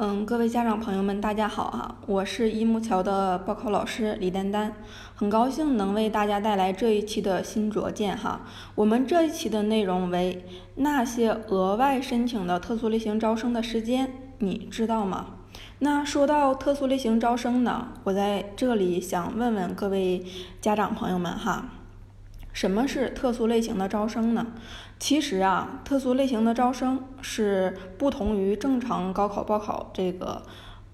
嗯，各位家长朋友们，大家好哈！我是一木桥的报考老师李丹丹，很高兴能为大家带来这一期的新卓见哈。我们这一期的内容为那些额外申请的特殊类型招生的时间，你知道吗？那说到特殊类型招生呢，我在这里想问问各位家长朋友们哈。什么是特殊类型的招生呢？其实啊，特殊类型的招生是不同于正常高考报考这个，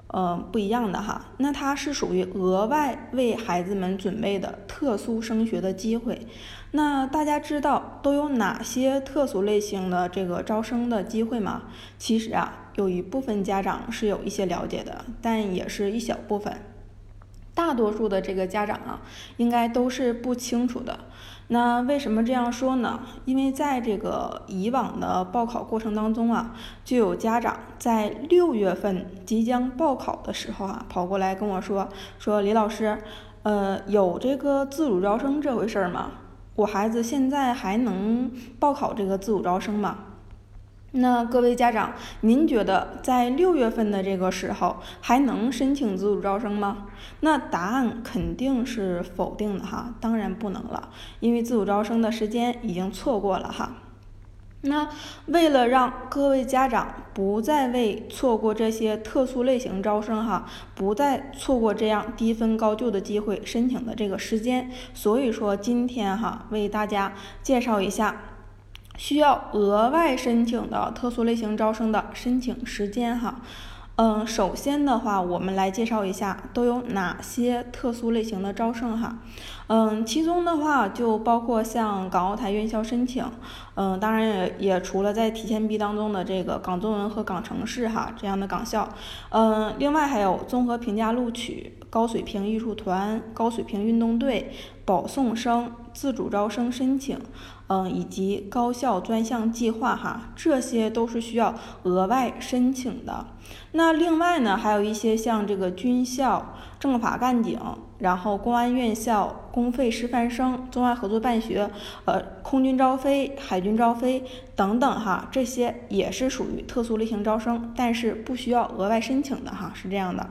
呃，不一样的哈。那它是属于额外为孩子们准备的特殊升学的机会。那大家知道都有哪些特殊类型的这个招生的机会吗？其实啊，有一部分家长是有一些了解的，但也是一小部分。大多数的这个家长啊，应该都是不清楚的。那为什么这样说呢？因为在这个以往的报考过程当中啊，就有家长在六月份即将报考的时候啊，跑过来跟我说：“说李老师，呃，有这个自主招生这回事吗？我孩子现在还能报考这个自主招生吗？”那各位家长，您觉得在六月份的这个时候还能申请自主招生吗？那答案肯定是否定的哈，当然不能了，因为自主招生的时间已经错过了哈。那为了让各位家长不再为错过这些特殊类型招生哈，不再错过这样低分高就的机会申请的这个时间，所以说今天哈为大家介绍一下。需要额外申请的特殊类型招生的申请时间哈，嗯，首先的话，我们来介绍一下都有哪些特殊类型的招生哈，嗯，其中的话就包括像港澳台院校申请，嗯，当然也也除了在提前批当中的这个港中文和港城市哈这样的港校，嗯，另外还有综合评价录取、高水平艺术团、高水平运动队、保送生、自主招生申请。嗯，以及高校专项计划哈，这些都是需要额外申请的。那另外呢，还有一些像这个军校、政法干警，然后公安院校、公费师范生、中外合作办学，呃，空军招飞、海军招飞等等哈，这些也是属于特殊类型招生，但是不需要额外申请的哈，是这样的。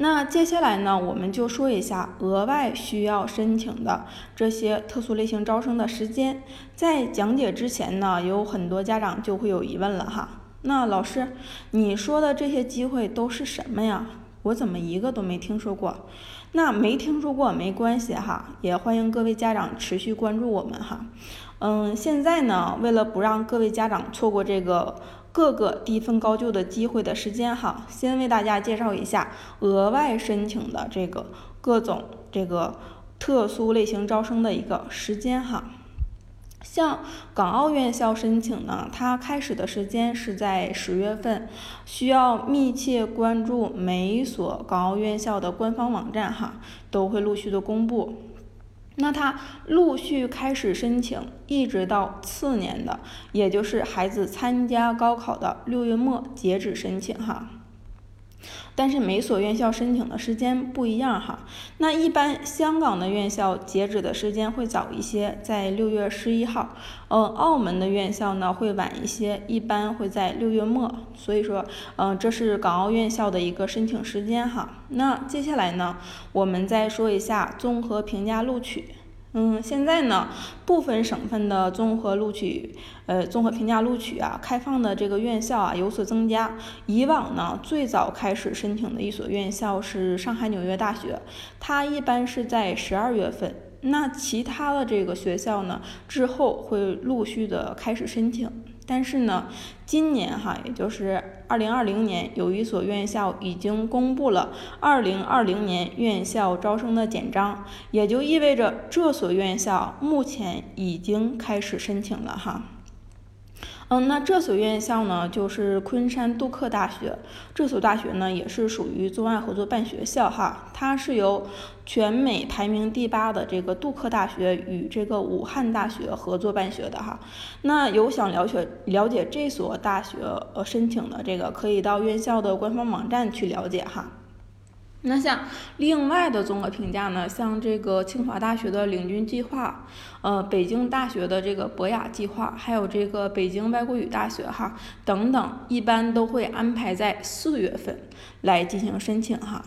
那接下来呢，我们就说一下额外需要申请的这些特殊类型招生的时间。在讲解之前呢，有很多家长就会有疑问了哈。那老师，你说的这些机会都是什么呀？我怎么一个都没听说过？那没听说过没关系哈，也欢迎各位家长持续关注我们哈。嗯，现在呢，为了不让各位家长错过这个。各个低分高就的机会的时间哈，先为大家介绍一下额外申请的这个各种这个特殊类型招生的一个时间哈。像港澳院校申请呢，它开始的时间是在十月份，需要密切关注每所港澳院校的官方网站哈，都会陆续的公布。那他陆续开始申请，一直到次年的，也就是孩子参加高考的六月末截止申请哈。但是每所院校申请的时间不一样哈。那一般香港的院校截止的时间会早一些，在六月十一号。嗯，澳门的院校呢会晚一些，一般会在六月末。所以说，嗯，这是港澳院校的一个申请时间哈。那接下来呢，我们再说一下综合评价录取。嗯，现在呢，部分省份的综合录取，呃，综合评价录取啊，开放的这个院校啊有所增加。以往呢，最早开始申请的一所院校是上海纽约大学，它一般是在十二月份。那其他的这个学校呢，之后会陆续的开始申请。但是呢，今年哈，也就是二零二零年，有一所院校已经公布了二零二零年院校招生的简章，也就意味着这所院校目前已经开始申请了哈。嗯，那这所院校呢，就是昆山杜克大学。这所大学呢，也是属于中外合作办学校哈。它是由全美排名第八的这个杜克大学与这个武汉大学合作办学的哈。那有想了解了解这所大学呃申请的这个，可以到院校的官方网站去了解哈。那像另外的综合评价呢，像这个清华大学的领军计划，呃，北京大学的这个博雅计划，还有这个北京外国语大学哈等等，一般都会安排在四月份来进行申请哈。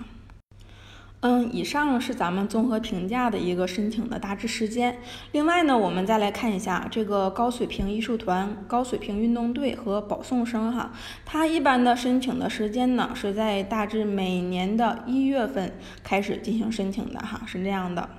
嗯，以上是咱们综合评价的一个申请的大致时间。另外呢，我们再来看一下这个高水平艺术团、高水平运动队和保送生哈，它一般的申请的时间呢是在大致每年的一月份开始进行申请的哈，是这样的。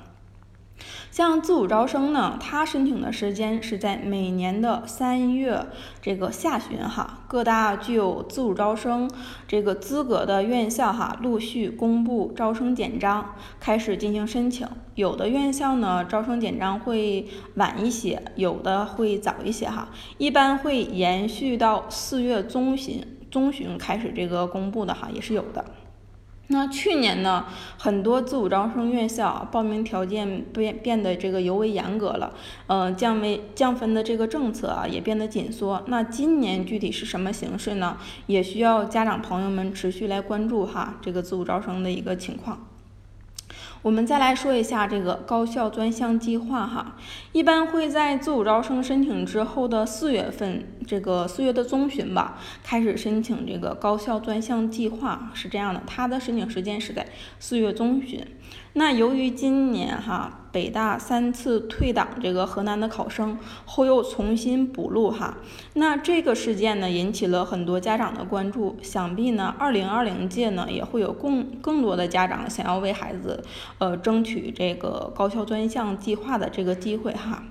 像自主招生呢，它申请的时间是在每年的三月这个下旬哈，各大具有自主招生这个资格的院校哈，陆续公布招生简章，开始进行申请。有的院校呢，招生简章会晚一些，有的会早一些哈，一般会延续到四月中旬中旬开始这个公布的哈，也是有的。那去年呢，很多自主招生院校报名条件变变得这个尤为严格了，呃，降为降分的这个政策啊也变得紧缩。那今年具体是什么形式呢？也需要家长朋友们持续来关注哈这个自主招生的一个情况。我们再来说一下这个高校专项计划哈，一般会在自主招生申请之后的四月份，这个四月的中旬吧，开始申请这个高校专项计划，是这样的，它的申请时间是在四月中旬。那由于今年哈北大三次退档这个河南的考生后又重新补录哈，那这个事件呢引起了很多家长的关注，想必呢二零二零届呢也会有更更多的家长想要为孩子呃争取这个高校专项计划的这个机会哈。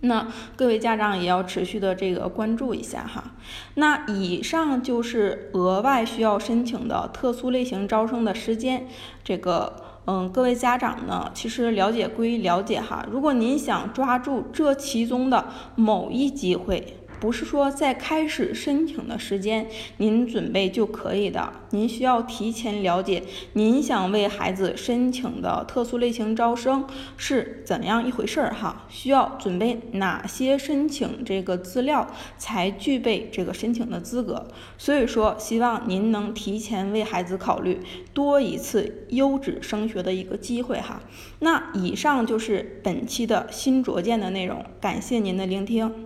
那各位家长也要持续的这个关注一下哈。那以上就是额外需要申请的特殊类型招生的时间，这个。嗯，各位家长呢，其实了解归了解哈，如果您想抓住这其中的某一机会。不是说在开始申请的时间您准备就可以的，您需要提前了解您想为孩子申请的特殊类型招生是怎样一回事儿哈，需要准备哪些申请这个资料才具备这个申请的资格。所以说，希望您能提前为孩子考虑多一次优质升学的一个机会哈。那以上就是本期的新卓见的内容，感谢您的聆听。